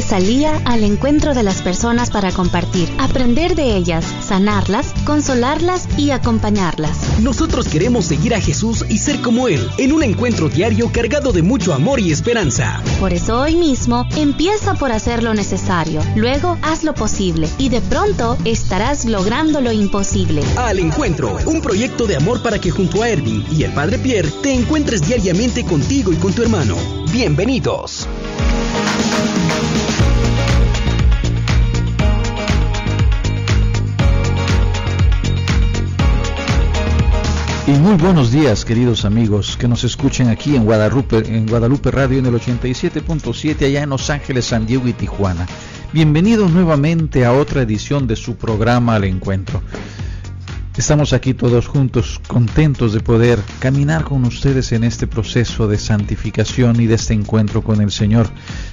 salía al encuentro de las personas para compartir, aprender de ellas, sanarlas, consolarlas y acompañarlas. Nosotros queremos seguir a Jesús y ser como Él, en un encuentro diario cargado de mucho amor y esperanza. Por eso hoy mismo empieza por hacer lo necesario, luego haz lo posible y de pronto estarás logrando lo imposible. Al encuentro, un proyecto de amor para que junto a Erwin y el Padre Pierre te encuentres diariamente contigo y con tu hermano. Bienvenidos. Y muy buenos días, queridos amigos que nos escuchen aquí en Guadalupe, en Guadalupe Radio en el 87.7 allá en Los Ángeles, San Diego y Tijuana. Bienvenidos nuevamente a otra edición de su programa Al Encuentro. Estamos aquí todos juntos, contentos de poder caminar con ustedes en este proceso de santificación y de este encuentro con el Señor.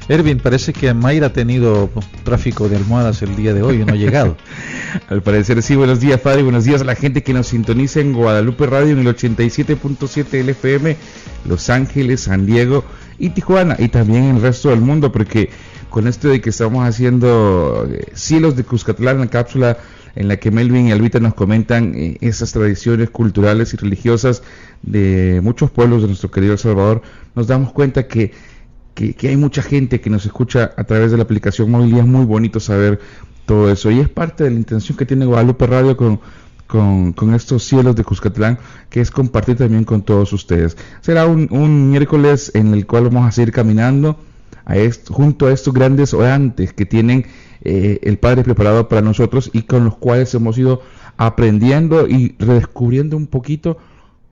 Erwin, parece que Mayra ha tenido tráfico de almohadas el día de hoy y no ha llegado. Al parecer sí, buenos días Padre, buenos días a la gente que nos sintoniza en Guadalupe Radio en el 87.7 LFM, Los Ángeles, San Diego y Tijuana y también en el resto del mundo porque con esto de que estamos haciendo eh, Cielos de Cuscatlán, la cápsula en la que Melvin y Albita nos comentan eh, esas tradiciones culturales y religiosas de muchos pueblos de nuestro querido Salvador, nos damos cuenta que, que, hay mucha gente que nos escucha a través de la aplicación móvil y es muy bonito saber todo eso. Y es parte de la intención que tiene Guadalupe Radio con, con, estos cielos de Cuscatlán, que es compartir también con todos ustedes. Será un, un miércoles en el cual vamos a seguir caminando junto a estos grandes orantes que tienen eh, el Padre preparado para nosotros y con los cuales hemos ido aprendiendo y redescubriendo un poquito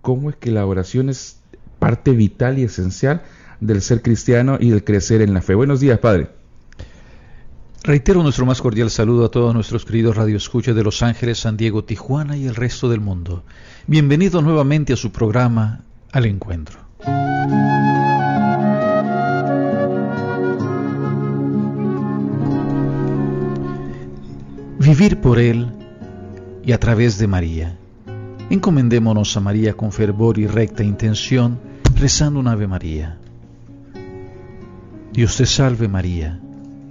cómo es que la oración es parte vital y esencial del ser cristiano y del crecer en la fe. Buenos días, Padre. Reitero nuestro más cordial saludo a todos nuestros queridos radioescuchas de Los Ángeles, San Diego, Tijuana y el resto del mundo. Bienvenidos nuevamente a su programa Al Encuentro. Vivir por Él y a través de María. Encomendémonos a María con fervor y recta intención, rezando un Ave María. Dios te salve María,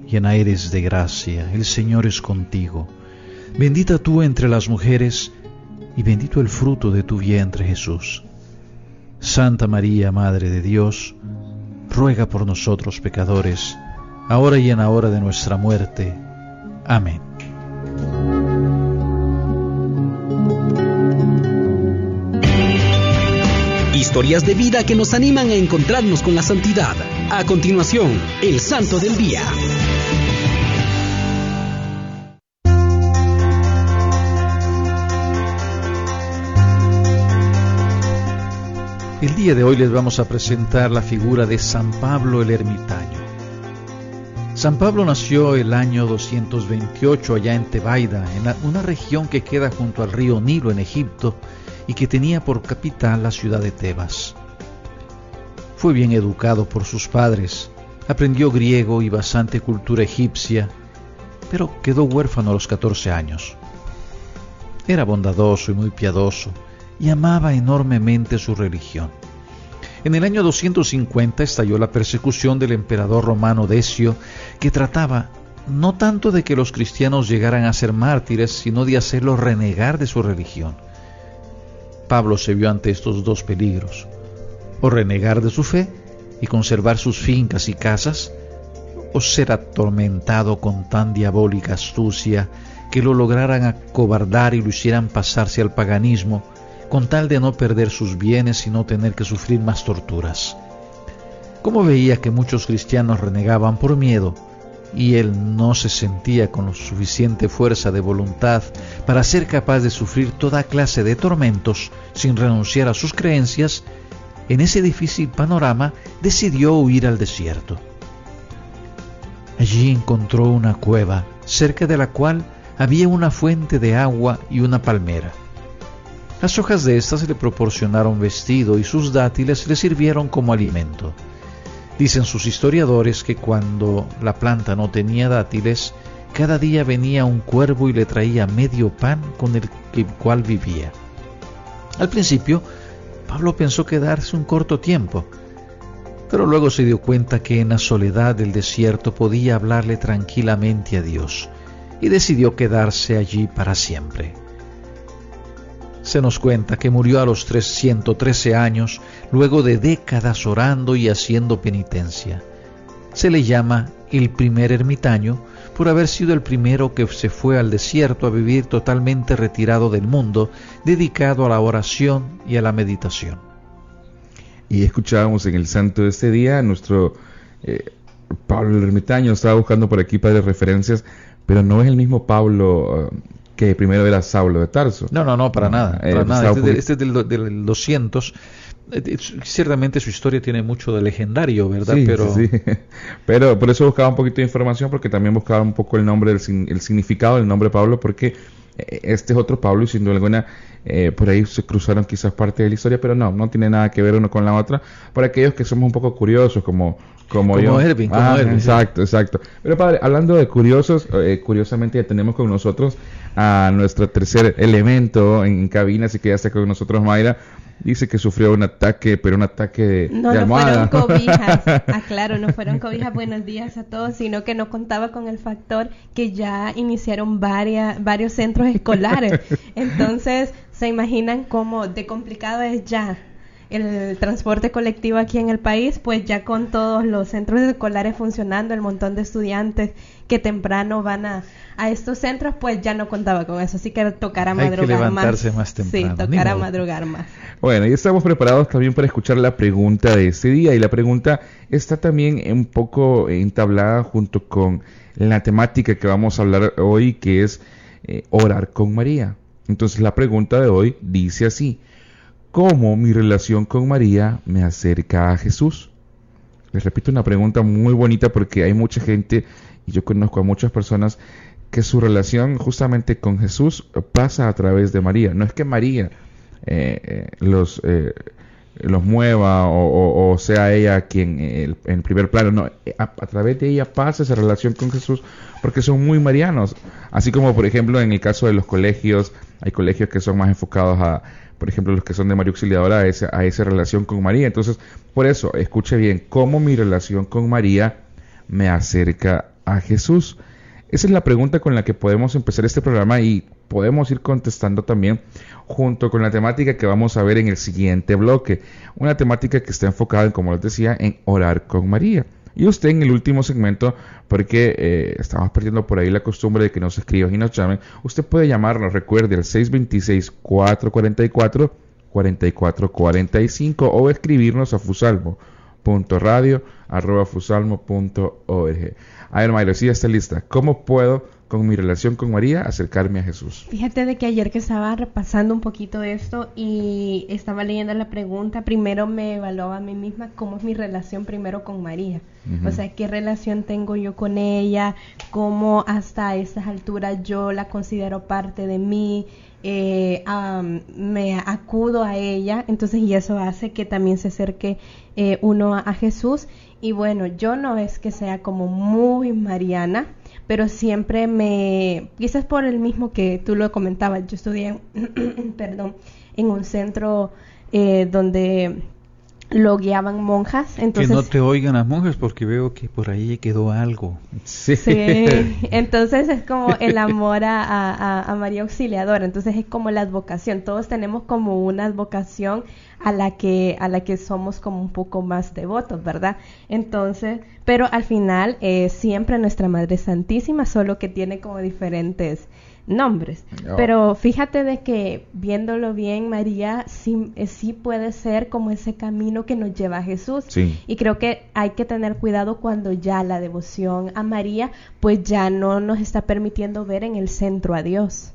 llena eres de gracia, el Señor es contigo. Bendita tú entre las mujeres, y bendito el fruto de tu vientre Jesús. Santa María, Madre de Dios, ruega por nosotros pecadores, ahora y en la hora de nuestra muerte. Amén. Historias de vida que nos animan a encontrarnos con la santidad. A continuación, el Santo del Día. El día de hoy les vamos a presentar la figura de San Pablo el Ermitaño. San Pablo nació el año 228 allá en Tebaida, en una región que queda junto al río Nilo en Egipto y que tenía por capital la ciudad de Tebas. Fue bien educado por sus padres, aprendió griego y bastante cultura egipcia, pero quedó huérfano a los 14 años. Era bondadoso y muy piadoso y amaba enormemente su religión. En el año 250 estalló la persecución del emperador romano Decio, que trataba no tanto de que los cristianos llegaran a ser mártires, sino de hacerlos renegar de su religión. Pablo se vio ante estos dos peligros, o renegar de su fe y conservar sus fincas y casas, o ser atormentado con tan diabólica astucia que lo lograran acobardar y lo hicieran pasarse al paganismo, con tal de no perder sus bienes y no tener que sufrir más torturas. Como veía que muchos cristianos renegaban por miedo, y él no se sentía con suficiente fuerza de voluntad para ser capaz de sufrir toda clase de tormentos sin renunciar a sus creencias, en ese difícil panorama decidió huir al desierto. Allí encontró una cueva, cerca de la cual había una fuente de agua y una palmera. Las hojas de estas le proporcionaron vestido y sus dátiles le sirvieron como alimento. Dicen sus historiadores que cuando la planta no tenía dátiles, cada día venía un cuervo y le traía medio pan con el cual vivía. Al principio, Pablo pensó quedarse un corto tiempo, pero luego se dio cuenta que en la soledad del desierto podía hablarle tranquilamente a Dios y decidió quedarse allí para siempre. Se nos cuenta que murió a los 313 años, luego de décadas orando y haciendo penitencia. Se le llama el primer ermitaño por haber sido el primero que se fue al desierto a vivir totalmente retirado del mundo, dedicado a la oración y a la meditación. Y escuchábamos en el santo de este día, nuestro eh, Pablo el ermitaño estaba buscando por aquí para referencias, pero no es el mismo Pablo eh, que primero era Saulo de Tarso. No, no, no, para nada. Eh, para nada. Este, este, es del, del 200 eh, ciertamente su historia tiene mucho de legendario, ¿verdad? pero... Sí. pero por eso buscaba un poquito de información, porque también buscaba un poco el nombre, el significado del nombre Pablo, porque eh, este es otro Pablo y sin duda alguna eh, por ahí se cruzaron quizás parte de la historia, pero no, no tiene nada que ver uno con la otra. Para aquellos que somos un poco curiosos, como, como, yo. Erwin, como ah, Exacto, exacto. Pero padre, hablando de curiosos, curiosamente ya tenemos con nosotros a nuestro tercer elemento en cabina, así que ya está con nosotros Mayra. Dice que sufrió un ataque, pero un ataque de, no, No, fueron cobijas. Aclaro, no fueron cobijas. Buenos días a todos, sino que no contaba con el factor que ya iniciaron varias, varios centros escolares. Entonces, se imaginan cómo de complicado es ya el transporte colectivo aquí en el país, pues ya con todos los centros escolares funcionando, el montón de estudiantes que temprano van a, a estos centros, pues ya no contaba con eso, así que tocará madrugar más. más temprano. Sí, tocará madrugar más. Bueno, y estamos preparados también para escuchar la pregunta de este día, y la pregunta está también un poco entablada junto con la temática que vamos a hablar hoy, que es eh, orar con María. Entonces la pregunta de hoy dice así, cómo mi relación con María me acerca a Jesús. Les repito una pregunta muy bonita porque hay mucha gente, y yo conozco a muchas personas, que su relación justamente con Jesús pasa a través de María. No es que María eh, eh, los, eh, los mueva o, sea ella quien en primer plano, no, a, través de ella pasa esa relación con Jesús porque son muy marianos. Así como por ejemplo en el caso de los colegios, hay colegios que son más enfocados a por ejemplo, los que son de María Auxiliadora, a esa, a esa relación con María. Entonces, por eso, escuche bien, cómo mi relación con María me acerca a Jesús. Esa es la pregunta con la que podemos empezar este programa y podemos ir contestando también junto con la temática que vamos a ver en el siguiente bloque. Una temática que está enfocada, en, como les decía, en orar con María. Y usted en el último segmento, porque eh, estamos perdiendo por ahí la costumbre de que nos escriban y nos llamen, usted puede llamarnos, recuerde, al 626-444-4445 o escribirnos a fusalmo.radio.fusalmo.org. A ver, Mayro, si ya está lista. ¿Cómo puedo con mi relación con María, acercarme a Jesús. Fíjate de que ayer que estaba repasando un poquito esto y estaba leyendo la pregunta, primero me evaluaba a mí misma cómo es mi relación primero con María. O sea, qué relación tengo yo con ella, cómo hasta estas alturas yo la considero parte de mí, eh, me acudo a ella, entonces y eso hace que también se acerque eh, uno a Jesús. Y bueno, yo no es que sea como muy mariana, pero siempre me, quizás por el mismo que tú lo comentabas, yo estudié, perdón, en un centro eh, donde lo guiaban monjas. Entonces, que no te oigan las monjas porque veo que por ahí quedó algo. Sí. Entonces es como el amor a, a, María Auxiliadora. Entonces es como la advocación. Todos tenemos como una advocación a la que a la que somos como un poco más devotos, ¿verdad? Entonces, pero al final eh, siempre nuestra Madre Santísima, solo que tiene como diferentes nombres. Pero fíjate de que viéndolo bien, María sí, eh, sí, puede ser como ese camino que nos lleva a Jesús. Y creo que hay que tener cuidado cuando ya la devoción a María pues ya no nos está permitiendo ver en el centro a Dios.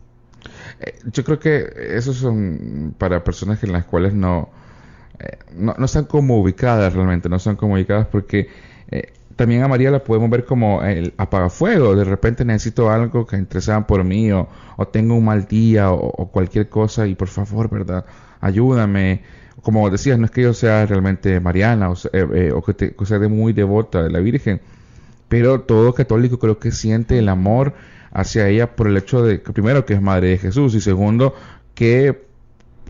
Eh, yo creo que esos son para personas en las cuales no, eh, no, no, están como ubicadas realmente, no están como ubicadas porque también a María la podemos ver como el apagafuego. De repente necesito algo que interesaban por mí o, tengo un mal día o, cualquier cosa y por favor, ¿verdad? Ayúdame. Como decías, no es que yo sea realmente mariana o, eh, eh, o que, te, sea de muy devota de la Virgen, pero todo católico creo que siente el amor hacia ella por el hecho de, que primero, que es madre de Jesús y segundo, que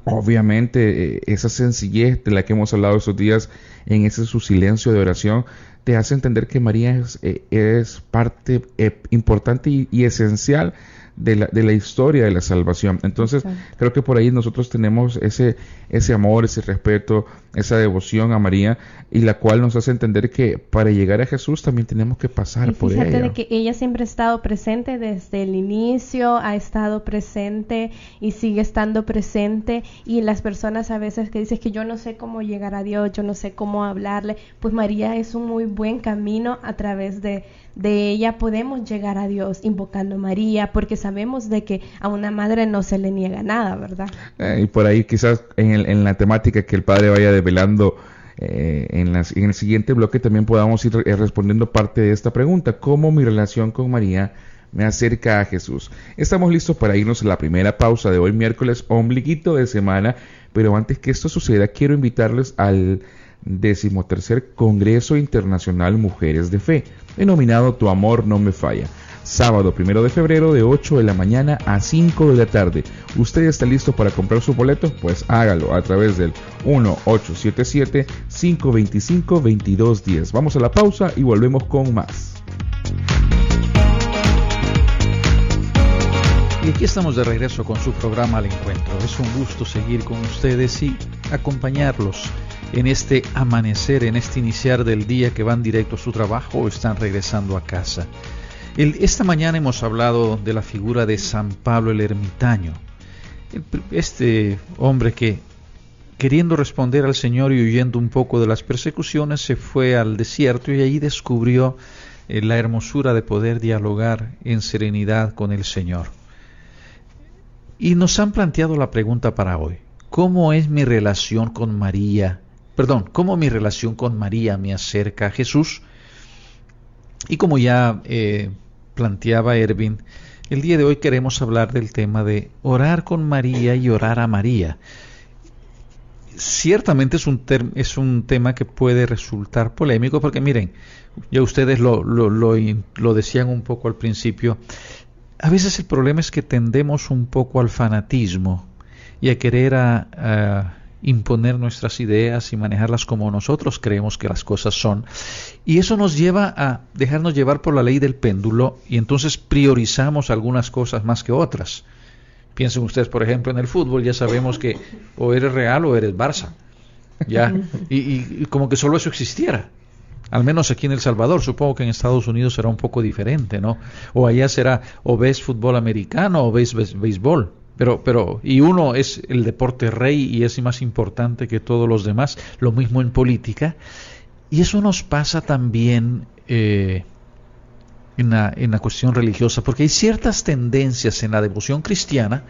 obviamente eh, esa sencillez de la que hemos hablado estos días en ese su silencio de oración te hace entender que María es, eh, parte eh, importante y, esencial de la, de la historia de la salvación. Entonces, creo que por ahí nosotros tenemos ese, ese amor, ese respeto, esa devoción a María, y la cual nos hace entender que para llegar a Jesús también tenemos que pasar por ella. de que ella siempre ha estado presente desde el inicio, ha estado presente y sigue estando presente, y las personas a veces que dicen que yo no sé cómo llegar a Dios, yo no sé cómo hablarle, pues María es un muy buen camino a través de de ella podemos llegar a Dios invocando a María, porque sabemos de que a una madre no se le niega nada, ¿verdad? Eh, y por ahí quizás en, la temática que el Padre vaya develando eh, en, en, el siguiente bloque también podamos ir eh, respondiendo parte de esta pregunta, ¿cómo mi relación con María me acerca a Jesús? Estamos listos para irnos a la primera pausa de hoy miércoles, ombliguito de semana, pero antes que esto suceda quiero invitarles al decimotercer Congreso Internacional Mujeres de Fe denominado Tu Amor No Me Falla. Sábado primero de febrero de 8 de la mañana a 5 de la tarde. ¿Usted está listo para comprar su boleto? Pues hágalo a través del 1877-525-2210. Vamos a la pausa y volvemos con más. Y aquí estamos de regreso con su programa Al Encuentro. Es un gusto seguir con ustedes y acompañarlos en este amanecer, en este iniciar del día que van directo a su trabajo o están regresando a casa. Esta mañana hemos hablado de la figura de San Pablo el ermitaño, este hombre que queriendo responder al Señor y huyendo un poco de las persecuciones, se fue al desierto y allí descubrió eh, la hermosura de poder dialogar en serenidad con el Señor. Y nos han planteado la pregunta para hoy, ¿cómo es mi relación con María perdón, cómo mi relación con María me acerca a Jesús. Y como ya eh, planteaba Erwin, el día de hoy queremos hablar del tema de orar con María y orar a María. Ciertamente es un, es un tema que puede resultar polémico porque miren, ya ustedes lo, lo, lo, decían un poco al principio, a veces el problema es que tendemos un poco al fanatismo y a querer a imponer nuestras ideas y manejarlas como nosotros creemos que las cosas son. Y eso nos lleva a dejarnos llevar por la ley del péndulo y entonces priorizamos algunas cosas más que otras. Piensen ustedes, por ejemplo, en el fútbol, ya sabemos que o eres Real o eres Barça. ¿ya? Y, como que solo eso existiera. Al menos aquí en El Salvador, supongo que en Estados Unidos será un poco diferente, ¿no? O allá será o ves fútbol americano o ves béisbol. Pero, pero, y uno es el deporte rey y es más importante que todos los demás, lo mismo en política. Y eso nos pasa también eh, en, la, en la cuestión religiosa, porque hay ciertas tendencias en la devoción cristiana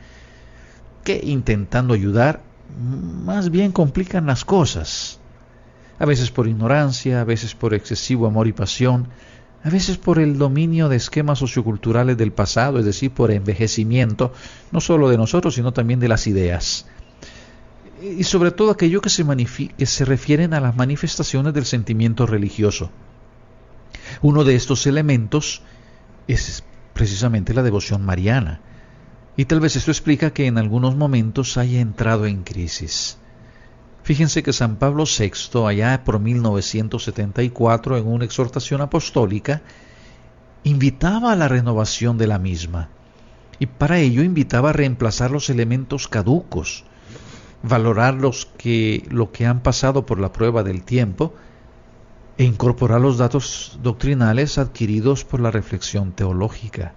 que intentando ayudar, más bien complican las cosas. A veces por ignorancia, a veces por excesivo amor y pasión, a veces por el dominio de esquemas socioculturales del pasado, es decir, por envejecimiento, no solo de nosotros, sino también de las ideas. Y sobre todo aquello que se, que se refieren a las manifestaciones del sentimiento religioso. Uno de estos elementos es precisamente la devoción mariana. Y tal vez esto explica que en algunos momentos haya entrado en crisis. Fíjense que San Pablo VI, allá por 1974, en una exhortación apostólica, invitaba a la renovación de la misma. Y para ello invitaba a reemplazar los elementos caducos, valorar los que, lo que han pasado por la prueba del tiempo e incorporar los datos doctrinales adquiridos por la reflexión teológica.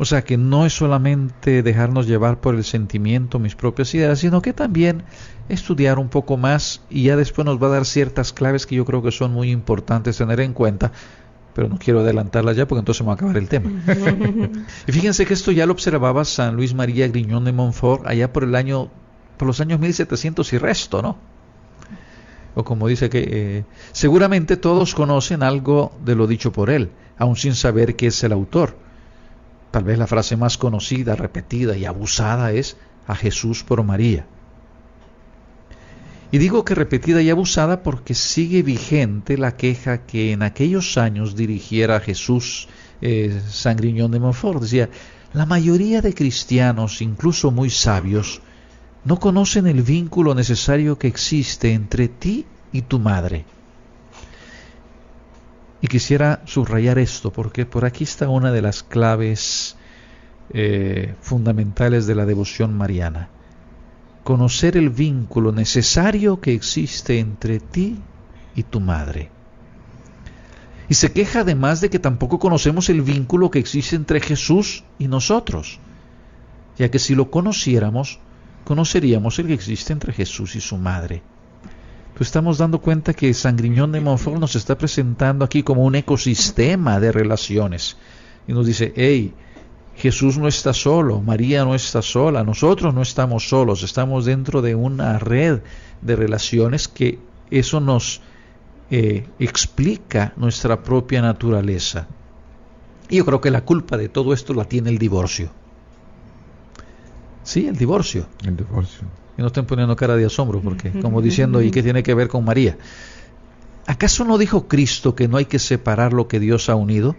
O sea que no es solamente dejarnos llevar por el sentimiento, mis propias ideas, sino que también estudiar un poco más y ya después nos va a dar ciertas claves que yo creo que son muy importantes tener en cuenta, pero no quiero adelantarlas ya porque entonces me va a acabar el tema. y fíjense que esto ya lo observaba San Luis María Griñón de Montfort allá por el año, por los años 1700 y resto, ¿no? O como dice que eh, seguramente todos conocen algo de lo dicho por él, aun sin saber que es el autor Tal vez la frase más conocida, repetida y abusada es a Jesús por María. Y digo que repetida y abusada porque sigue vigente la queja que en aquellos años dirigiera Jesús eh, Sangriñón de Montfort. Decía, la mayoría de cristianos, incluso muy sabios, no conocen el vínculo necesario que existe entre ti y tu madre. Y quisiera subrayar esto porque por aquí está una de las claves eh, fundamentales de la devoción mariana. Conocer el vínculo necesario que existe entre ti y tu madre. Y se queja además de que tampoco conocemos el vínculo que existe entre Jesús y nosotros, ya que si lo conociéramos, conoceríamos el que existe entre Jesús y su madre. Pues estamos dando cuenta que Sangriñón de Montfort nos está presentando aquí como un ecosistema de relaciones. Y nos dice, hey, Jesús no está solo, María no está sola, nosotros no estamos solos, estamos dentro de una red de relaciones que eso nos eh, explica nuestra propia naturaleza. Y yo creo que la culpa de todo esto la tiene el divorcio. Sí, el divorcio. El divorcio. Y no estén poniendo cara de asombro, porque como diciendo, ¿y qué tiene que ver con María? ¿Acaso no dijo Cristo que no hay que separar lo que Dios ha unido?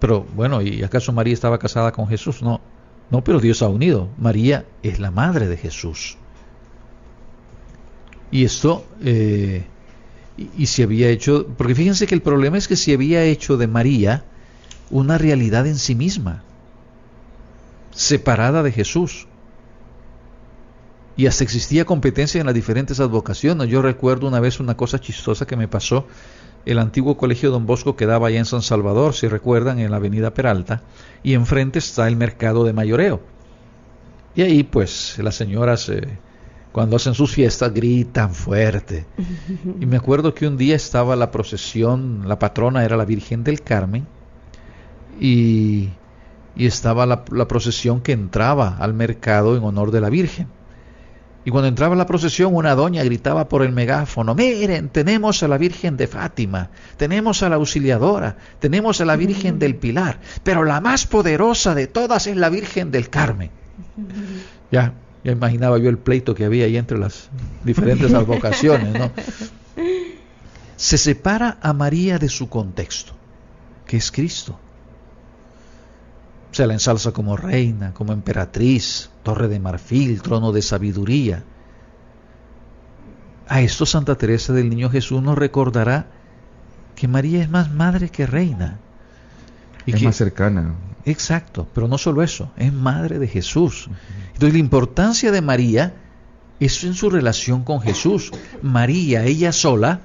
Pero bueno, ¿y acaso María estaba casada con Jesús? No, no, pero Dios ha unido. María es la madre de Jesús. Y esto, eh, y, y se había hecho, porque fíjense que el problema es que se había hecho de María una realidad en sí misma separada de Jesús. Y hasta existía competencia en las diferentes advocaciones. Yo recuerdo una vez una cosa chistosa que me pasó. El antiguo colegio Don Bosco quedaba allá en San Salvador, si recuerdan, en la avenida Peralta, y enfrente está el mercado de mayoreo. Y ahí pues las señoras eh, cuando hacen sus fiestas gritan fuerte. Y me acuerdo que un día estaba la procesión, la patrona era la Virgen del Carmen, y y estaba la, procesión que entraba al mercado en honor de la Virgen. Y cuando entraba la procesión, una doña gritaba por el megáfono, miren, tenemos a la Virgen de Fátima, tenemos a la Auxiliadora, tenemos a la Virgen del Pilar, pero la más poderosa de todas es la Virgen del Carmen. Ya, ya imaginaba yo el pleito que había ahí entre las diferentes advocaciones, ¿no? Se separa a María de su contexto, que es Cristo. Se la ensalza como reina, como emperatriz, torre de marfil, trono de sabiduría. A esto Santa Teresa del Niño Jesús nos recordará que María es más madre que reina. Y es más cercana. Exacto, pero no solo eso, es madre de Jesús. Entonces la importancia de María es en su relación con Jesús. María, ella sola,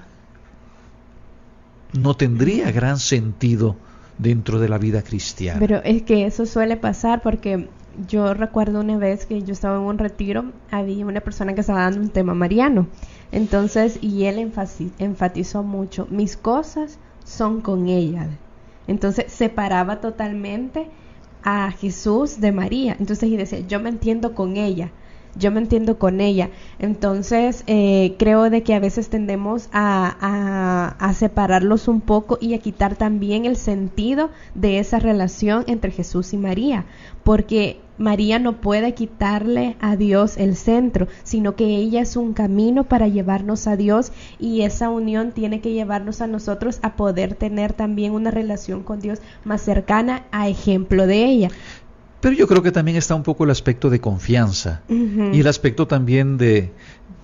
no tendría gran sentido dentro de la vida cristiana. Pero es que eso suele pasar porque yo recuerdo una vez que yo estaba en un retiro, había una persona que estaba dando un tema mariano. Entonces, y él enfatizó mucho, mis cosas son con ella. Entonces, separaba totalmente a Jesús de María. Entonces, y decía, yo me entiendo con ella yo me entiendo con ella. Entonces, eh, creo de que a veces tendemos a, a, separarlos un poco y a quitar también el sentido de esa relación entre Jesús y María, porque María no puede quitarle a Dios el centro, sino que ella es un camino para llevarnos a Dios y esa unión tiene que llevarnos a nosotros a poder tener también una relación con Dios más cercana a ejemplo de ella. Pero yo creo que también está un poco el aspecto de confianza y el aspecto también de,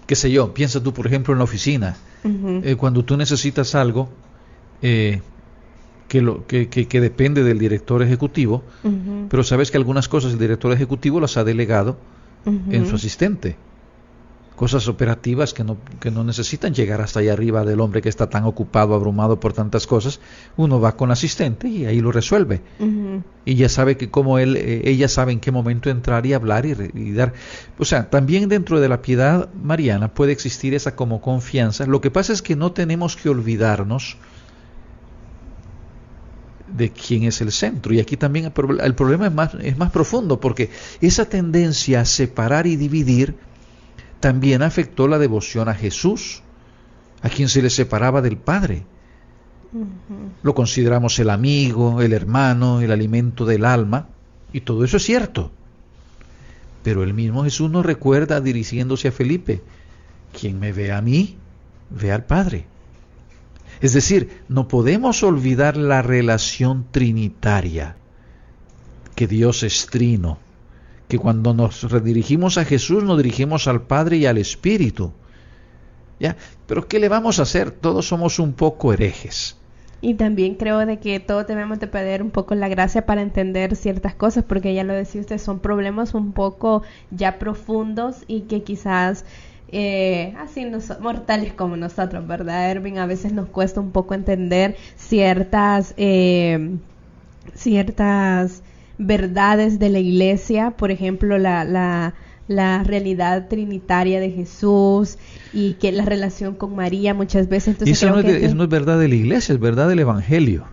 qué sé yo, piensa tú, por ejemplo, en la oficina. Eh, cuando tú necesitas algo eh, que, lo, que, que, depende del director ejecutivo, pero sabes que algunas cosas el director ejecutivo las ha delegado en su asistente cosas operativas que no, que no necesitan llegar hasta allá arriba del hombre que está tan ocupado, abrumado por tantas cosas, uno va con asistente y ahí lo resuelve. Y ya sabe que como él, eh, ella sabe en qué momento entrar y hablar y, y, dar. O sea, también dentro de la piedad mariana puede existir esa como confianza. Lo que pasa es que no tenemos que olvidarnos de quién es el centro. Y aquí también el, el problema es más, es más profundo, porque esa tendencia a separar y dividir también afectó la devoción a Jesús, a quien se le separaba del Padre. Lo consideramos el amigo, el hermano, el alimento del alma, y todo eso es cierto. Pero el mismo Jesús nos recuerda dirigiéndose a Felipe, quien me ve a mí, ve al Padre. Es decir, no podemos olvidar la relación trinitaria, que Dios es trino, que cuando nos redirigimos a Jesús nos dirigimos al Padre y al Espíritu. ¿Ya? Pero ¿qué le vamos a hacer? Todos somos un poco herejes. Y también creo de que todos debemos de pedir un poco la gracia para entender ciertas cosas, porque ya lo decía usted, son problemas un poco ya profundos y que quizás eh, así mortales como nosotros, ¿verdad, Erwin? A veces nos cuesta un poco entender ciertas, eh, ciertas verdades de la iglesia, por ejemplo, la, la, la realidad trinitaria de Jesús y que la relación con María muchas veces. Entonces eso no, es, no es verdad de la iglesia, es verdad del Evangelio.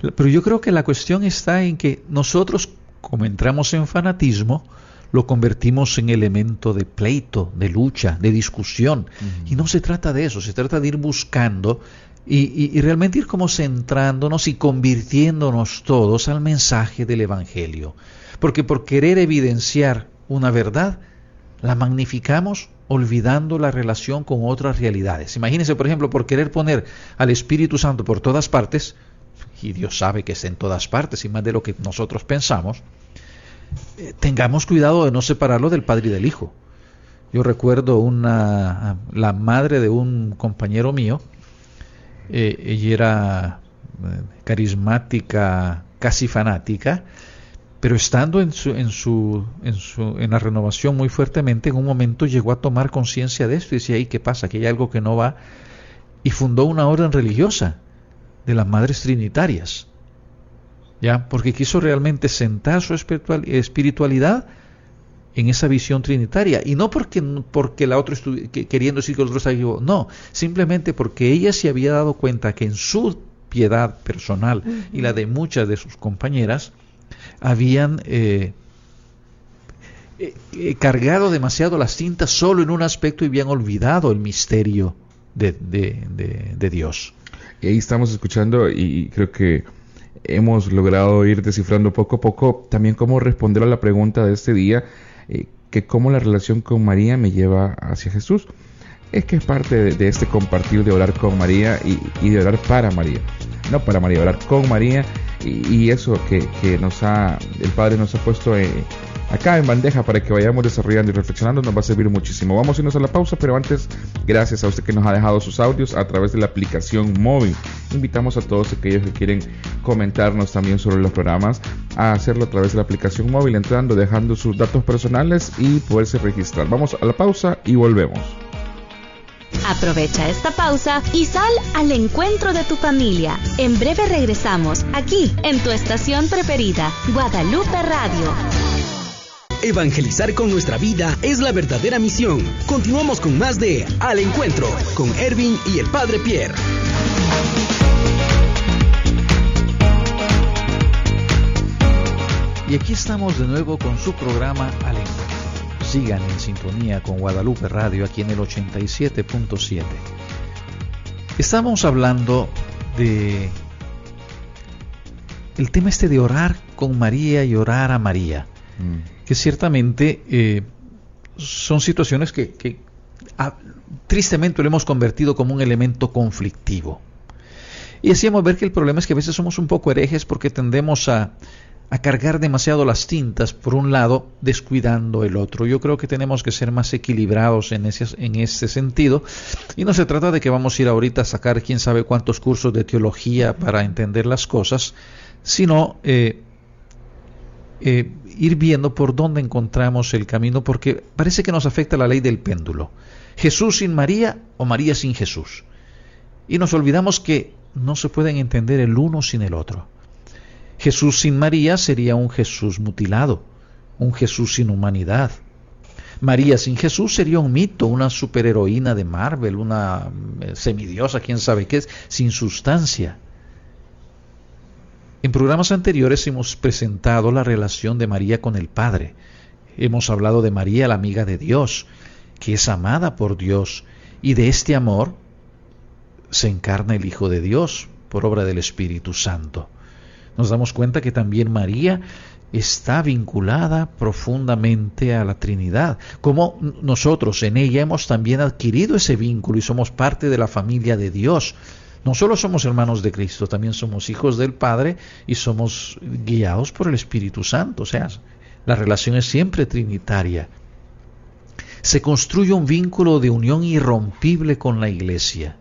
Pero yo creo que la cuestión está en que nosotros, como entramos en fanatismo, lo convertimos en elemento de pleito, de lucha, de discusión. Y no se trata de eso, se trata de ir buscando y, realmente ir como centrándonos y convirtiéndonos todos al mensaje del Evangelio. Porque por querer evidenciar una verdad, la magnificamos olvidando la relación con otras realidades. Imagínense, por ejemplo, por querer poner al Espíritu Santo por todas partes, y Dios sabe que está en todas partes y más de lo que nosotros pensamos, eh, tengamos cuidado de no separarlo del Padre y del Hijo. Yo recuerdo una, la madre de un compañero mío, eh, ella era eh, carismática, casi fanática, pero estando en su, en su, en su, en la renovación muy fuertemente, en un momento llegó a tomar conciencia de esto y decía, ¿y qué pasa? Que hay algo que no va. Y fundó una orden religiosa de las madres trinitarias, ya, porque quiso realmente sentar su espiritualidad en esa visión trinitaria. Y no porque, porque la otra queriendo decir que los otros estaba no, simplemente porque ella se había dado cuenta que en su piedad personal y la de muchas de sus compañeras habían eh, eh, eh, cargado demasiado las cintas solo en un aspecto y habían olvidado el misterio de, de Dios. Y ahí estamos escuchando y creo que hemos logrado ir descifrando poco a poco también cómo responder a la pregunta de este día eh, que cómo la relación con María me lleva hacia Jesús. Es que es parte de, este compartir de orar con María y, de orar para María. No para María, orar con María y, eso que, que, nos ha, el Padre nos ha puesto en acá en bandeja para que vayamos desarrollando y reflexionando nos va a servir muchísimo. Vamos a irnos a la pausa, pero antes, gracias a usted que nos ha dejado sus audios a través de la aplicación móvil. Invitamos a todos aquellos que quieren comentarnos también sobre los programas a hacerlo a través de la aplicación móvil, entrando, dejando sus datos personales y poderse registrar. Vamos a la pausa y volvemos. Aprovecha esta pausa y sal al encuentro de tu familia. En breve regresamos aquí en tu estación preferida, Guadalupe Radio. Evangelizar con nuestra vida es la verdadera misión. Continuamos con más de Al Encuentro con Erwin y el Padre Pierre. Y aquí estamos de nuevo con su programa Al Encuentro. Sigan en sintonía con Guadalupe Radio aquí en el 87.7. Estamos hablando de el tema este de orar con María y orar a María. Mm que ciertamente eh, son situaciones que, tristemente lo hemos convertido como un elemento conflictivo. Y hacíamos ver que el problema es que a veces somos un poco herejes porque tendemos a, cargar demasiado las tintas, por un lado, descuidando el otro. Yo creo que tenemos que ser más equilibrados en ese, en ese sentido. Y no se trata de que vamos a ir ahorita a sacar quién sabe cuántos cursos de teología para entender las cosas, sino eh, eh, ir viendo por dónde encontramos el camino, porque parece que nos afecta la ley del péndulo. Jesús sin María o María sin Jesús. Y nos olvidamos que no se pueden entender el uno sin el otro. Jesús sin María sería un Jesús mutilado, un Jesús sin humanidad. María sin Jesús sería un mito, una superheroína de Marvel, una eh, semidiosa, quién sabe qué es, sin sustancia. En programas anteriores hemos presentado la relación de María con el Padre. Hemos hablado de María, la amiga de Dios, que es amada por Dios, y de este amor se encarna el Hijo de Dios por obra del Espíritu Santo. Nos damos cuenta que también María está vinculada profundamente a la Trinidad, como nosotros en ella hemos también adquirido ese vínculo y somos parte de la familia de Dios. No solo somos hermanos de Cristo, también somos hijos del Padre y somos guiados por el Espíritu Santo. O sea, La relación es siempre trinitaria. Se construye un vínculo de unión irrompible con la iglesia.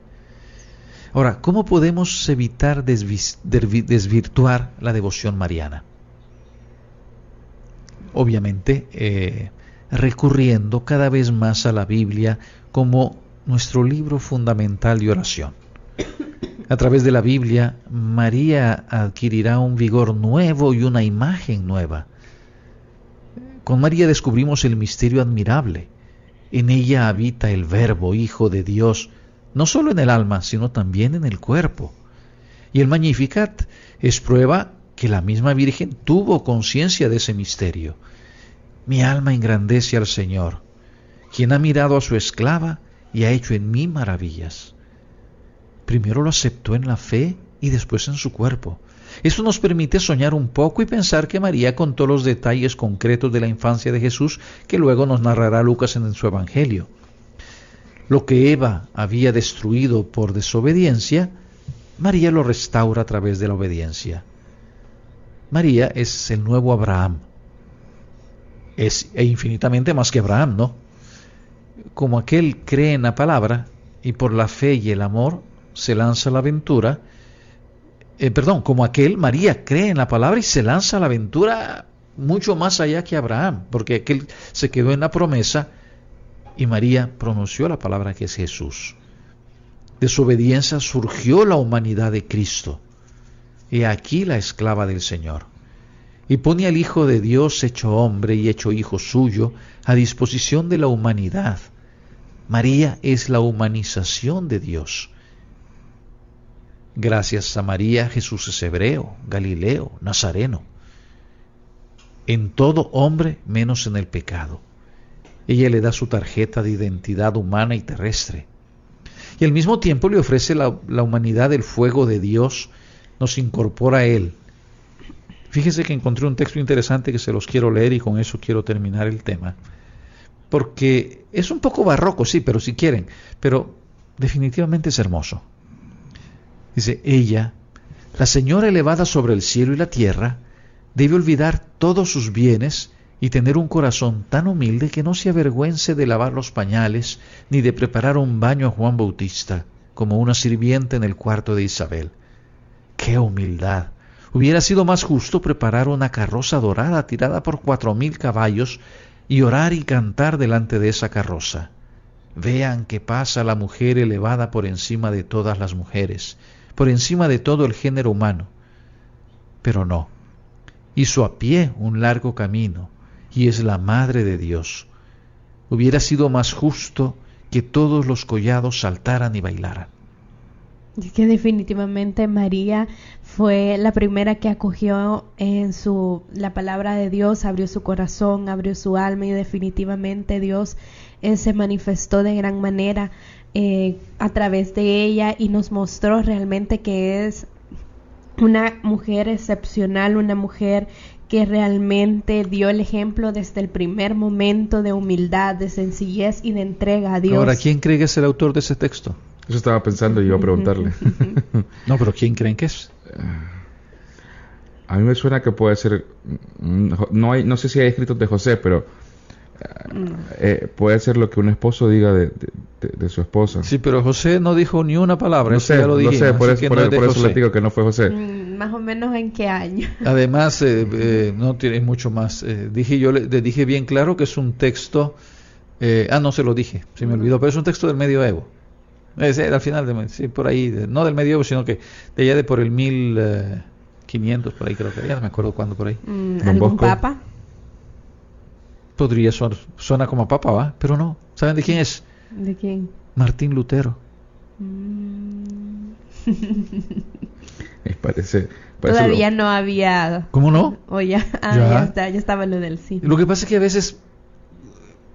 Ahora, ¿cómo podemos evitar desvirtuar la devoción mariana? Obviamente, eh, recurriendo cada vez más a la Biblia como nuestro libro fundamental de oración. A través de la Biblia, María adquirirá un vigor nuevo y una imagen nueva. Con María descubrimos el misterio admirable. En ella habita el Verbo, Hijo de Dios, no solo en el alma, sino también en el cuerpo. Y el Magnificat es prueba que la misma Virgen tuvo conciencia de ese misterio. Mi alma engrandece al Señor, quien ha mirado a su esclava y ha hecho en mí maravillas primero lo aceptó en la fe y después en su cuerpo. Esto nos permite soñar un poco y pensar que María contó los detalles concretos de la infancia de Jesús que luego nos narrará Lucas en su Evangelio. Lo que Eva había destruido por desobediencia, María lo restaura a través de la obediencia. María es el nuevo Abraham. Es e infinitamente más que Abraham, ¿no? Como aquel cree en la palabra y por la fe y el amor se lanza a la aventura, eh, perdón, como aquel, María cree en la palabra y se lanza a la aventura mucho más allá que Abraham, porque aquel se quedó en la promesa y María pronunció la palabra que es Jesús. De su obediencia surgió la humanidad de Cristo. Y aquí la esclava del Señor. Y pone al Hijo de Dios hecho hombre y hecho hijo suyo a disposición de la humanidad. María es la humanización de Dios. Gracias a María Jesús es hebreo, galileo, nazareno. En todo hombre menos en el pecado. Ella le da su tarjeta de identidad humana y terrestre. Y al mismo tiempo le ofrece la, humanidad del fuego de Dios, nos incorpora a Él. Fíjese que encontré un texto interesante que se los quiero leer y con eso quiero terminar el tema. Porque es un poco barroco, sí, pero si quieren, pero definitivamente es hermoso. Dice, ella, la señora elevada sobre el cielo y la tierra, debe olvidar todos sus bienes y tener un corazón tan humilde que no se avergüence de lavar los pañales ni de preparar un baño a Juan Bautista, como una sirvienta en el cuarto de Isabel. ¡Qué humildad! Hubiera sido más justo preparar una carroza dorada tirada por cuatro mil caballos y orar y cantar delante de esa carroza. Vean que pasa la mujer elevada por encima de todas las mujeres, por encima de todo el género humano. Pero no, hizo a pie un largo camino y es la Madre de Dios. Hubiera sido más justo que todos los collados saltaran y bailaran. Es que definitivamente María fue la primera que acogió en su la palabra de Dios, abrió su corazón, abrió su alma y definitivamente Dios eh, se manifestó de gran manera eh, a través de ella y nos mostró realmente que es una mujer excepcional, una mujer que realmente dio el ejemplo desde el primer momento de humildad, de sencillez y de entrega a Dios. Ahora, ¿quién cree que es el autor de ese texto? Eso estaba pensando y iba a preguntarle. no, pero ¿quién creen que es? A mí me suena que puede ser, no hay, no sé si hay escritos de José, pero eh, puede ser lo que un esposo diga de, su esposa. Sí, pero José no dijo ni una palabra. No sé, lo, sé, por, eso, le digo que no fue José. Mm, más o menos en qué año. Además, eh, eh, no tiene mucho más. dije yo le, dije bien claro que es un texto. ah, no se lo dije, se me olvidó, pero es un texto del medioevo. Es, al final, de, sí, por ahí, no del medioevo, sino que de allá de por el 1500, por ahí creo que, ya no me acuerdo cuándo por ahí. Mm, ¿Algún papa? Podría sonar, suena como papa, ¿va? Pero no. ¿Saben de quién es? ¿De quién? Martín Lutero. Mm. parece, Todavía no había. ¿Cómo no? O ya, ah, ya. está, ya estaba lo del sí. Lo que pasa es que a veces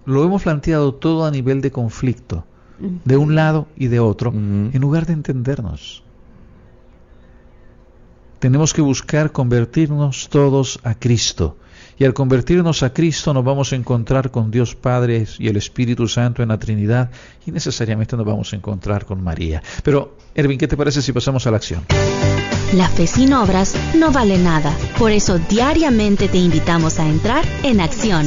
lo hemos planteado todo a nivel de conflicto, de un lado y de otro, en lugar de entendernos. Tenemos que buscar convertirnos todos a Cristo y al convertirnos a Cristo nos vamos a encontrar con Dios Padre y el Espíritu Santo en la Trinidad y necesariamente nos vamos a encontrar con María. Pero, Erwin, ¿qué te parece si pasamos a la acción? La fe sin obras no vale nada. Por eso diariamente te invitamos a entrar en acción.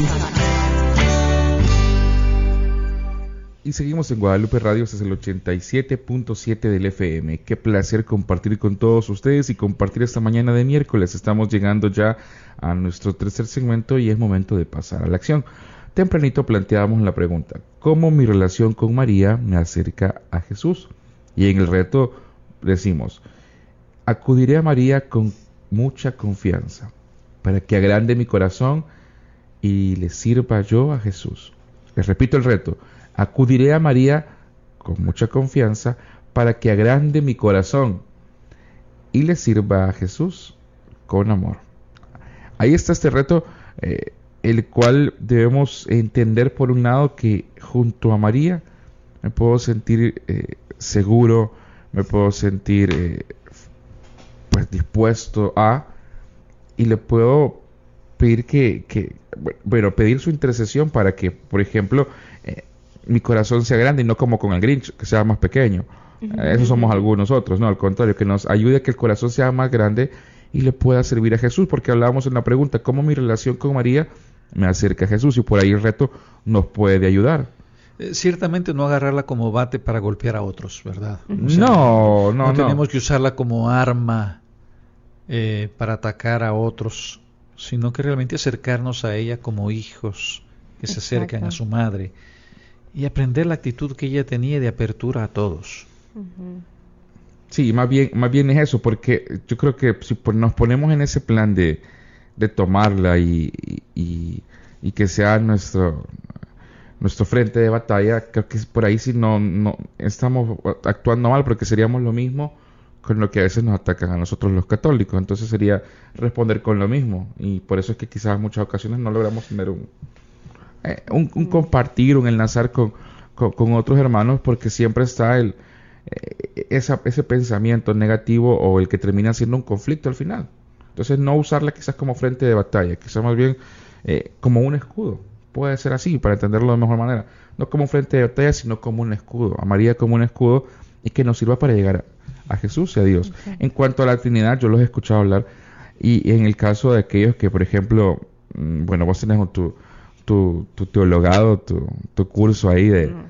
Y seguimos en Guadalupe Radio, este es el 87.7 del FM. Qué placer compartir con todos ustedes y compartir esta mañana de miércoles. Estamos llegando ya a nuestro tercer segmento y es momento de pasar a la acción. Tempranito planteábamos la pregunta, ¿cómo mi relación con María me acerca a Jesús? Y en el reto decimos, acudiré a María con mucha confianza para que agrande mi corazón y le sirva yo a Jesús. Les repito el reto, Acudiré a María con mucha confianza para que agrande mi corazón y le sirva a Jesús con amor. Ahí está este reto, eh, el cual debemos entender por un lado que junto a María me puedo sentir eh, seguro, me puedo sentir eh, pues dispuesto a y le puedo pedir que, que, bueno, pedir su intercesión para que, por ejemplo, mi corazón sea grande y no como con el Grinch, que sea más pequeño. Eso somos algunos otros, no, al contrario, que nos ayude a que el corazón sea más grande y le pueda servir a Jesús, porque hablábamos en la pregunta, ¿cómo mi relación con María me acerca a Jesús? Y por ahí el reto nos puede ayudar. Eh, ciertamente no agarrarla como bate para golpear a otros, ¿verdad? no, no, no. tenemos que usarla como arma eh, para atacar a otros, sino que realmente acercarnos a ella como hijos que se acercan a su madre y aprender la actitud que ella tenía de apertura a todos. Sí, más bien, más bien es eso, porque yo creo que si nos ponemos en ese plan de, de tomarla y, y, que sea nuestro nuestro frente de batalla, creo que por ahí si no, no estamos actuando mal, porque seríamos lo mismo con lo que a veces nos atacan a nosotros los católicos. Entonces sería responder con lo mismo. Y por eso es que quizás en muchas ocasiones no logramos tener un, eh, un, compartir, un enlazar con, con, otros hermanos, porque siempre está el, eh, ese pensamiento negativo o el que termina siendo un conflicto al final. Entonces no usarla quizás como frente de batalla, quizás más bien eh, como un escudo. Puede ser así, para entenderlo de mejor manera. No como un frente de batalla, sino como un escudo. A María como un escudo y que nos sirva para llegar a, Jesús y a Dios. En cuanto a la Trinidad, yo los he escuchado hablar y, en el caso de aquellos que, por ejemplo, mm, bueno, vos tenés tu, tu, tu teologado, tu, tu curso ahí de... Mm.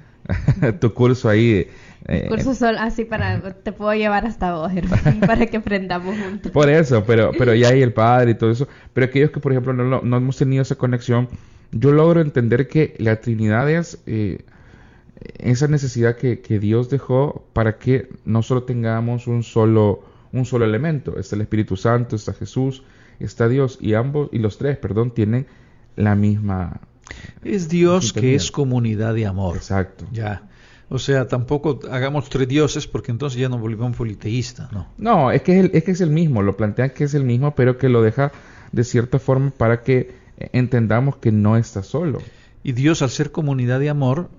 tu curso ahí de, eh, curso solo así para te puedo llevar hasta vos para que aprendamos juntos. Por eso pero pero ya hay el padre y todo eso. Pero aquellos que por ejemplo no, no hemos tenido esa conexión yo logro entender que la Trinidad es eh, esa necesidad que, que, Dios dejó para que no solo tengamos un solo un solo elemento. Está el Espíritu Santo está Jesús está Dios y ambos y los tres perdón tienen la misma... Es Dios que es comunidad de amor. Exacto. Ya. O sea, tampoco hagamos tres dioses porque entonces ya nos volvemos politeístas, ¿no? No, es que es, el, es que es el mismo, lo plantean que es el mismo, pero que lo deja de cierta forma para que entendamos que no está solo. Y Dios, al ser comunidad de amor,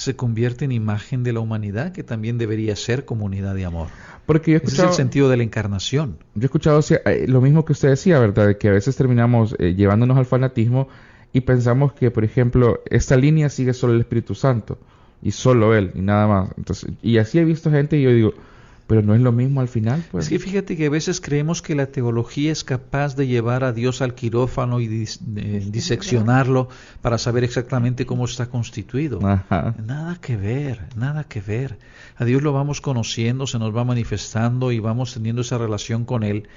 se convierte en imagen de la humanidad, que también debería ser comunidad de amor. Porque yo he escuchado, es el sentido de la encarnación. Yo he escuchado eh, lo mismo que usted decía, ¿verdad? De que a veces terminamos eh, llevándonos al fanatismo y pensamos que, por ejemplo, esta línea sigue solo el Espíritu Santo y solo Él y nada más. Entonces, y así he visto gente y yo digo, pero no es lo mismo al final. Pues. Es que fíjate que a veces creemos que la teología es capaz de llevar a Dios al quirófano y diseccionarlo para saber exactamente cómo está constituido. Nada que ver, nada que ver. A Dios lo vamos conociendo, se nos va manifestando y vamos teniendo esa relación con Él.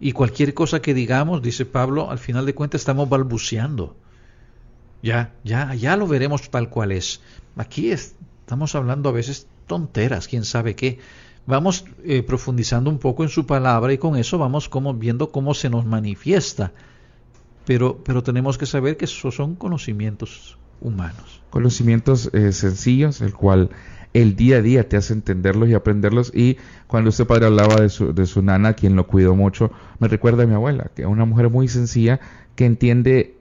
Y cualquier cosa que digamos, dice Pablo, al final de cuentas estamos balbuceando. Ya, ya, ya lo veremos tal cual es. Aquí estamos hablando a veces tonteras, quién sabe qué vamos eh, profundizando un poco en su palabra y con eso vamos como viendo cómo se nos manifiesta. Pero, pero tenemos que saber que esos son conocimientos humanos. Conocimientos eh, sencillos, el cual el día a día te hace entenderlos y aprenderlos. Y cuando usted padre hablaba de su, de su nana, quien lo cuidó mucho, me recuerda a mi abuela, que es una mujer muy sencilla que entiende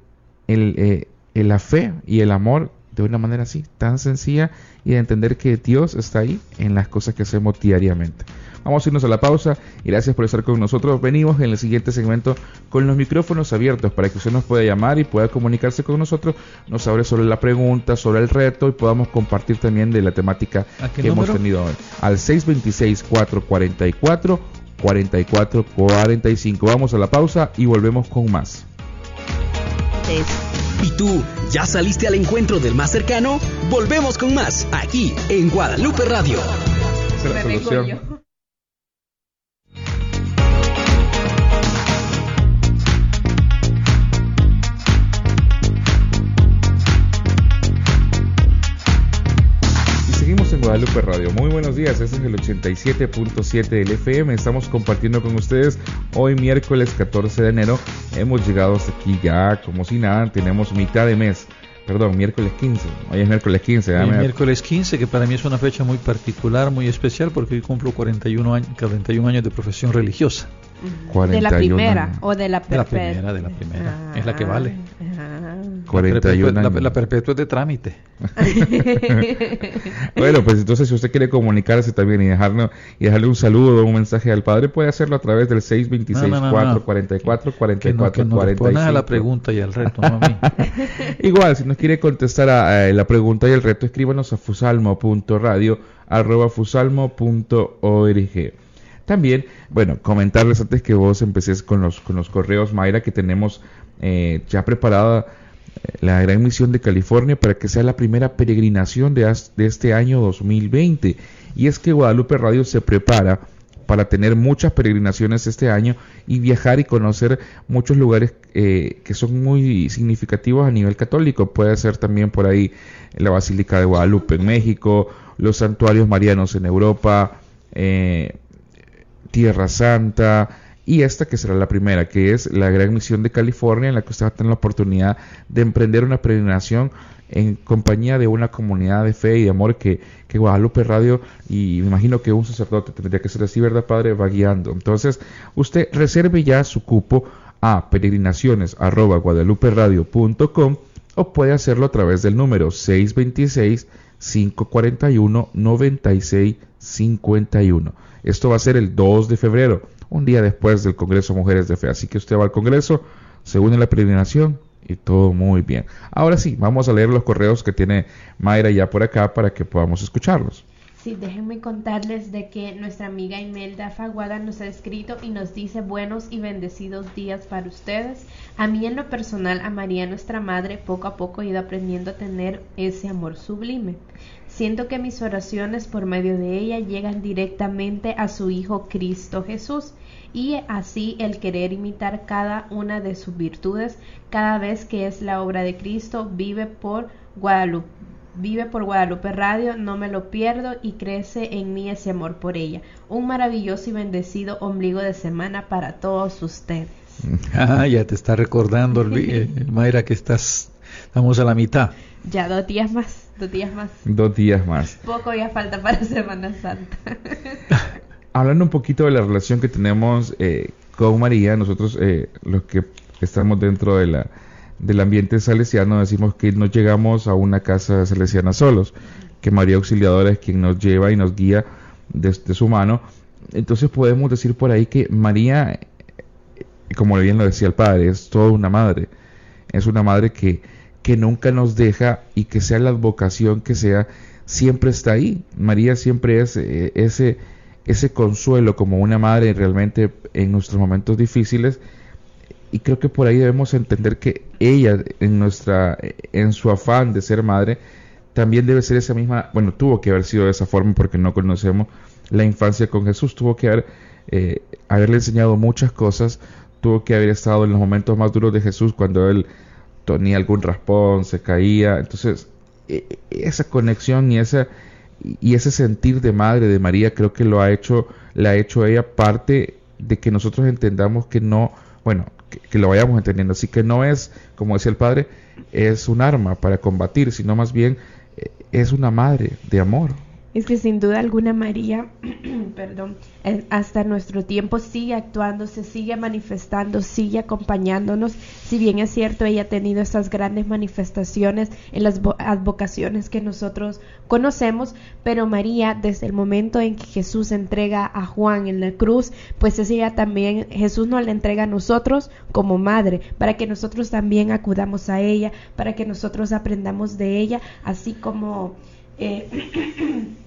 el, eh, la fe y el amor de una manera así, tan sencilla y de entender que Dios está ahí en las cosas que hacemos diariamente. Vamos a irnos a la pausa y gracias por estar con nosotros. Venimos en el siguiente segmento con los micrófonos abiertos para que usted nos pueda llamar y pueda comunicarse con nosotros, nos hable sobre la pregunta, sobre el reto y podamos compartir también de la temática que hemos tenido hoy. Al 626-444. 4445. Vamos a la pausa y volvemos con más. ¿Y tú ya saliste al encuentro del más cercano? Volvemos con más aquí en Guadalupe Radio. Guadalupe Radio. Muy buenos días, este es el 87.7 del FM. Estamos compartiendo con ustedes hoy miércoles 14 de enero. Hemos llegado hasta aquí ya como si nada, tenemos mitad de mes. Perdón, miércoles 15. Hoy es miércoles 15. Hoy miércoles 15, que para mí es una fecha muy particular, muy especial, porque hoy cumplo 41 años, 41 años de profesión religiosa. ¿De la primera o de la? De la primera, de la primera. es la que vale. Ah, 41 la, La, perpetua es de trámite. bueno, pues entonces si usted quiere comunicarse también y, dejarnos, y dejarle un saludo o un mensaje al padre, puede hacerlo a través del 626-444-4445. a la pregunta y al reto, no a mí. Igual, si nos quiere contestar a, la pregunta y el reto, escríbanos a fusalmo.radio arroba fusalmo.org. También, bueno, comentarles antes que vos empecés con los, con los correos, Mayra, que tenemos eh, ya preparada la Gran Misión de California para que sea la primera peregrinación de, este año 2020. Y es que Guadalupe Radio se prepara para tener muchas peregrinaciones este año y viajar y conocer muchos lugares eh, que son muy significativos a nivel católico. Puede ser también por ahí la Basílica de Guadalupe en México, los santuarios marianos en Europa, eh, Tierra Santa, y esta que será la primera, que es la Gran Misión de California, en la que usted va a tener la oportunidad de emprender una peregrinación en compañía de una comunidad de fe y de amor que, Guadalupe Radio, y me imagino que un sacerdote tendría que ser así, ¿verdad, Padre? Va guiando. Entonces, usted reserve ya su cupo a peregrinaciones o puede hacerlo a través del número 626 541 9651. Esto va a ser el 2 de febrero un día después del Congreso Mujeres de Fe. Así que usted va al Congreso, se une la peregrinación y todo muy bien. Ahora sí, vamos a leer los correos que tiene Mayra ya por acá para que podamos escucharlos. Sí, déjenme contarles de que nuestra amiga Imelda Faguada nos ha escrito y nos dice buenos y bendecidos días para ustedes. A mí en lo personal, a María nuestra Madre, poco a poco he ido aprendiendo a tener ese amor sublime. Siento que mis oraciones por medio de ella llegan directamente a su Hijo Cristo Jesús y así el querer imitar cada una de sus virtudes cada vez que es la obra de Cristo vive por Guadalupe. Vive por Guadalupe Radio, no me lo pierdo y crece en mí ese amor por ella. Un maravilloso y bendecido ombligo de semana para todos ustedes. Ah, ya te está recordando, eh, Mayra, que estás, estamos a la mitad. Ya dos días más. Dos días más. Dos días más. Poco ya falta para Semana Santa. Hablando un poquito de la relación que tenemos eh, con María, nosotros eh, los que estamos dentro de la, del ambiente salesiano decimos que no llegamos a una casa salesiana solos, que María Auxiliadora es quien nos lleva y nos guía desde su mano. Entonces podemos decir por ahí que María, como bien lo decía el Padre, es toda una madre. Es una madre que que nunca nos deja y que sea la vocación que sea, siempre está ahí. María siempre es eh, ese, ese consuelo como una madre realmente en nuestros momentos difíciles y creo que por ahí debemos entender que ella en nuestra en su afán de ser madre también debe ser esa misma bueno tuvo que haber sido de esa forma porque no conocemos la infancia con Jesús tuvo que haber eh, haberle enseñado muchas cosas tuvo que haber estado en los momentos más duros de Jesús cuando él tenía algún raspón, se caía. Entonces, e, e, esa conexión y esa y ese sentir de madre de María creo que lo ha hecho, la ha hecho ella parte de que nosotros entendamos que no, bueno, que, lo vayamos entendiendo. Así que no es, como decía el padre, es un arma para combatir, sino más bien eh, es una madre de amor. Es que sin duda alguna María, perdón, eh, hasta nuestro tiempo sigue actuando, se sigue manifestando, sigue acompañándonos. Si bien es cierto, ella ha tenido estas grandes manifestaciones en las advocaciones que nosotros conocemos, pero María, desde el momento en que Jesús entrega a Juan en la cruz, pues ella también, Jesús nos la entrega a nosotros como madre, para que nosotros también acudamos a ella, para que nosotros aprendamos de ella, así como... Eh,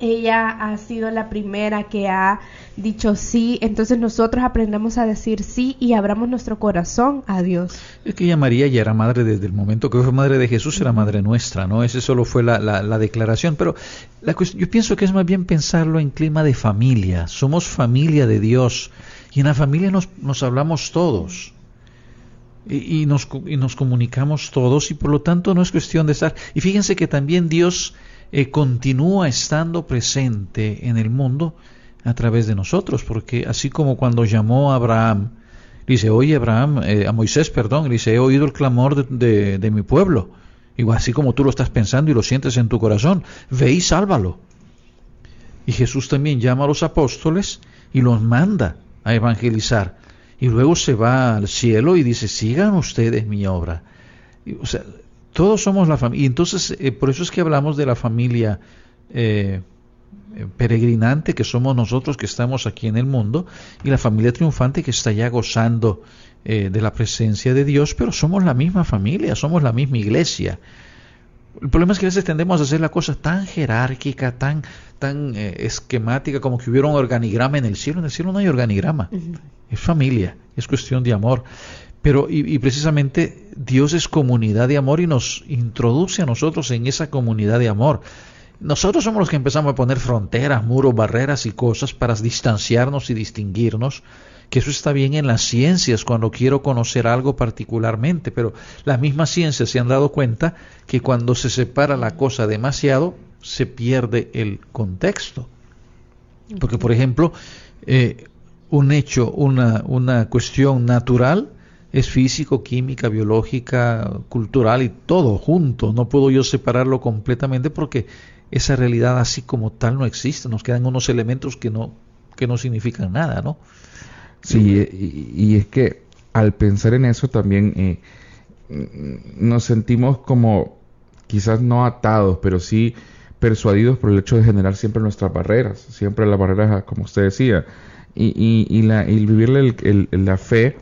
ella ha sido la primera que ha dicho sí, entonces nosotros aprendamos a decir sí y abramos nuestro corazón a Dios. Es que ella María ya era madre desde el momento que fue madre de Jesús, era madre nuestra, ¿no? Ese solo fue la, la, declaración, pero la yo pienso que es más bien pensarlo en clima de familia, somos familia de Dios y en la familia nos, nos hablamos todos. Y, y, nos, y nos comunicamos todos y por lo tanto no es cuestión de estar. Y fíjense que también Dios eh, continúa estando presente en el mundo a través de nosotros, porque así como cuando llamó a Abraham, dice, oye Abraham, eh, a Moisés, perdón, dice, he oído el clamor de, de, mi pueblo, igual así como tú lo estás pensando y lo sientes en tu corazón, ve y sálvalo. Y Jesús también llama a los apóstoles y los manda a evangelizar. Y luego se va al cielo y dice, sigan ustedes mi obra. o sea, todos somos la familia. Y entonces, eh, por eso es que hablamos de la familia eh, peregrinante que somos nosotros que estamos aquí en el mundo y la familia triunfante que está ya gozando eh, de la presencia de Dios, pero somos la misma familia, somos la misma iglesia. El problema es que a veces tendemos a hacer la cosa tan jerárquica, tan, tan esquemática, como que hubiera un organigrama en el cielo. En el cielo no hay organigrama. Es familia, es cuestión de amor. Pero, y, precisamente Dios es comunidad de amor y nos introduce a nosotros en esa comunidad de amor. Nosotros somos los que empezamos a poner fronteras, muros, barreras y cosas para distanciarnos y distinguirnos, que eso está bien en las ciencias cuando quiero conocer algo particularmente, pero las mismas ciencias se han dado cuenta que cuando se separa la cosa demasiado, se pierde el contexto. Porque, por ejemplo, eh, un hecho, una, una cuestión natural, es físico, química, biológica, cultural y todo junto. No puedo yo separarlo completamente porque esa realidad así como tal no existe. Nos quedan unos elementos que no, que no significan nada, ¿no? Sí, y, es que al pensar en eso también eh, nos sentimos como quizás no atados, pero sí persuadidos por el hecho de generar siempre nuestras barreras, siempre las barreras, como usted decía, y, y, la, y vivirle la fe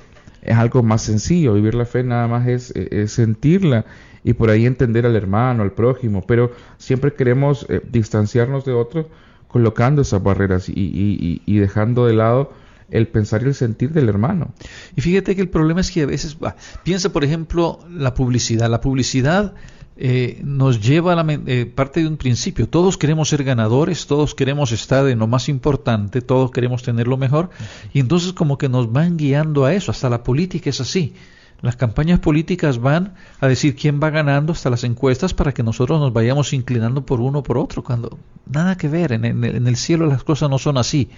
es algo más sencillo. Vivir la fe nada más es, sentirla y por ahí entender al hermano, al prójimo, pero siempre queremos eh, distanciarnos de otros colocando esas barreras y, dejando de lado el pensar y el sentir del hermano. Y fíjate que el problema es que a veces, piensa por ejemplo la publicidad. La publicidad eh, nos lleva a la eh, parte de un principio. Todos queremos ser ganadores, todos queremos estar en lo más importante, todos queremos tener lo mejor, y entonces como que nos van guiando a eso. Hasta la política es así. Las campañas políticas van a decir quién va ganando hasta las encuestas para que nosotros nos vayamos inclinando por uno o por otro, cuando nada que ver, en el cielo las cosas no son así.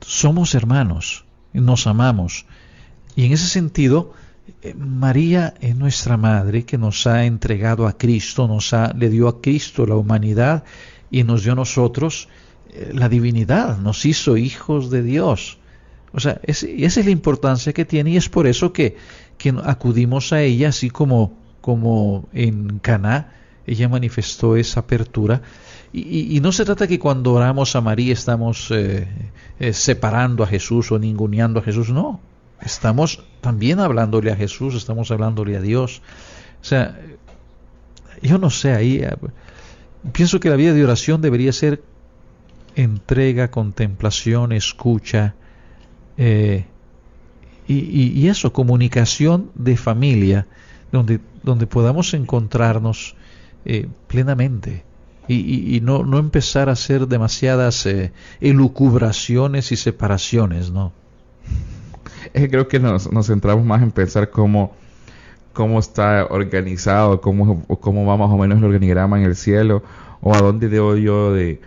Somos hermanos, nos amamos. Y en ese sentido, María es nuestra madre que nos ha entregado a Cristo, nos ha, le dio a Cristo la humanidad y nos dio a nosotros eh, la divinidad, nos hizo hijos de Dios. O sea, esa es la importancia que tiene y es por eso que, que acudimos a ella, así como, como en Caná, ella manifestó esa apertura. Y, no se trata que cuando oramos a María estamos eh, separando a Jesús o ninguneando a Jesús, no estamos también hablándole a Jesús, estamos hablándole a Dios. O sea, yo no sé, ahí eh, pienso que la vida de oración debería ser entrega, contemplación, escucha, eh, y, eso, comunicación de familia, donde, donde podamos encontrarnos eh, plenamente. Y, no, no, empezar a hacer demasiadas elucubraciones y separaciones, ¿no? Es que creo que nos, nos centramos más en pensar cómo, cómo está organizado, cómo, cómo va más o menos el organigrama en el cielo, o a dónde debo yo de,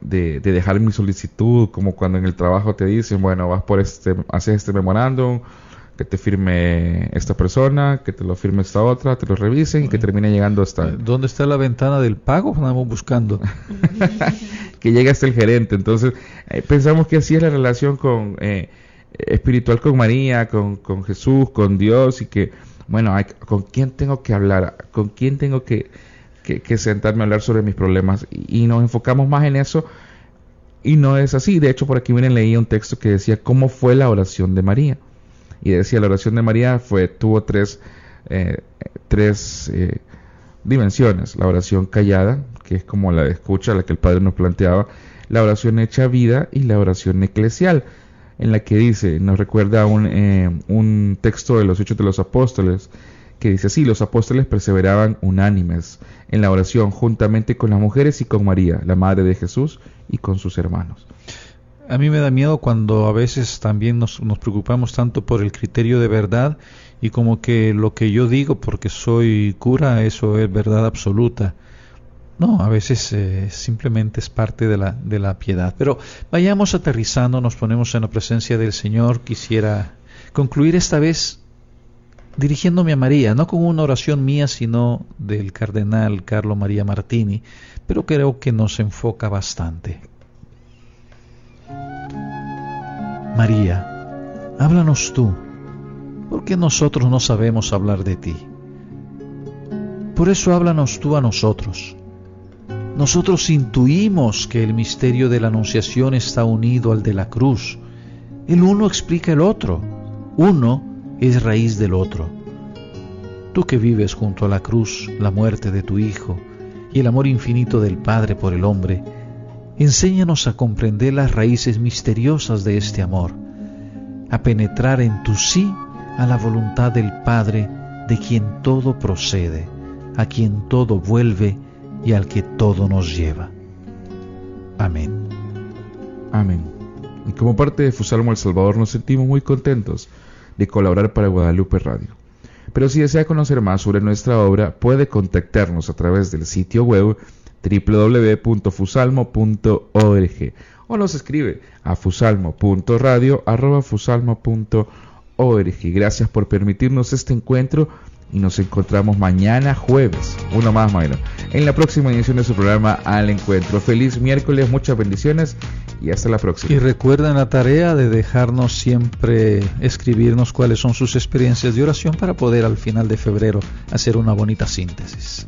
de, dejar mi solicitud, como cuando en el trabajo te dicen, bueno, vas por este, haces este memorándum, que te firme esta persona, que te lo firme esta otra, te lo revisen y que termine llegando hasta... ¿Dónde está la ventana del pago? Estamos buscando. que llegue hasta el gerente. Entonces, eh, pensamos que así es la relación con... Eh, espiritual con María, con, con Jesús, con Dios y que, bueno, ¿con quién tengo que hablar? ¿Con quién tengo que, que, sentarme a hablar sobre mis problemas? Y, nos enfocamos más en eso y no es así. De hecho, por aquí miren, leí un texto que decía cómo fue la oración de María. Y decía, la oración de María fue, tuvo tres, eh, tres eh, dimensiones. La oración callada, que es como la escucha, la que el Padre nos planteaba, la oración hecha vida y la oración eclesial, en la que dice, nos recuerda un, eh, un texto de los Hechos de los Apóstoles, que dice así, los apóstoles perseveraban unánimes en la oración juntamente con las mujeres y con María, la Madre de Jesús, y con sus hermanos. A mí me da miedo cuando a veces también nos, nos preocupamos tanto por el criterio de verdad y como que lo que yo digo porque soy cura, eso es verdad absoluta. No, a veces eh, simplemente es parte de la, de la piedad. Pero vayamos aterrizando, nos ponemos en la presencia del Señor. Quisiera concluir esta vez dirigiéndome a María, no con una oración mía, sino del cardenal Carlo María Martini, pero creo que nos enfoca bastante. María, háblanos tú, porque nosotros no sabemos hablar de ti. Por eso háblanos tú a nosotros. Nosotros intuimos que el misterio de la Anunciación está unido al de la cruz. El uno explica el otro. Uno es raíz del otro. Tú que vives junto a la cruz la muerte de tu Hijo y el amor infinito del Padre por el hombre, enséñanos a comprender las raíces misteriosas de este amor, a penetrar en tu sí a la voluntad del Padre de quien todo procede, a quien todo vuelve y al que todo nos lleva. Amén. Amén. Y como parte de Fusalmo El Salvador nos sentimos muy contentos de colaborar para Guadalupe Radio. Pero si desea conocer más sobre nuestra obra, puede contactarnos a través del sitio web www.fusalmo.org o nos escribe a fusalmo.radio.fusalmo.org. Gracias por permitirnos este encuentro y nos encontramos mañana jueves, uno más, Mayra, en la próxima edición de su programa Al Encuentro. Feliz miércoles, muchas bendiciones y hasta la próxima. Y recuerden la tarea de dejarnos siempre escribirnos cuáles son sus experiencias de oración para poder al final de febrero hacer una bonita síntesis.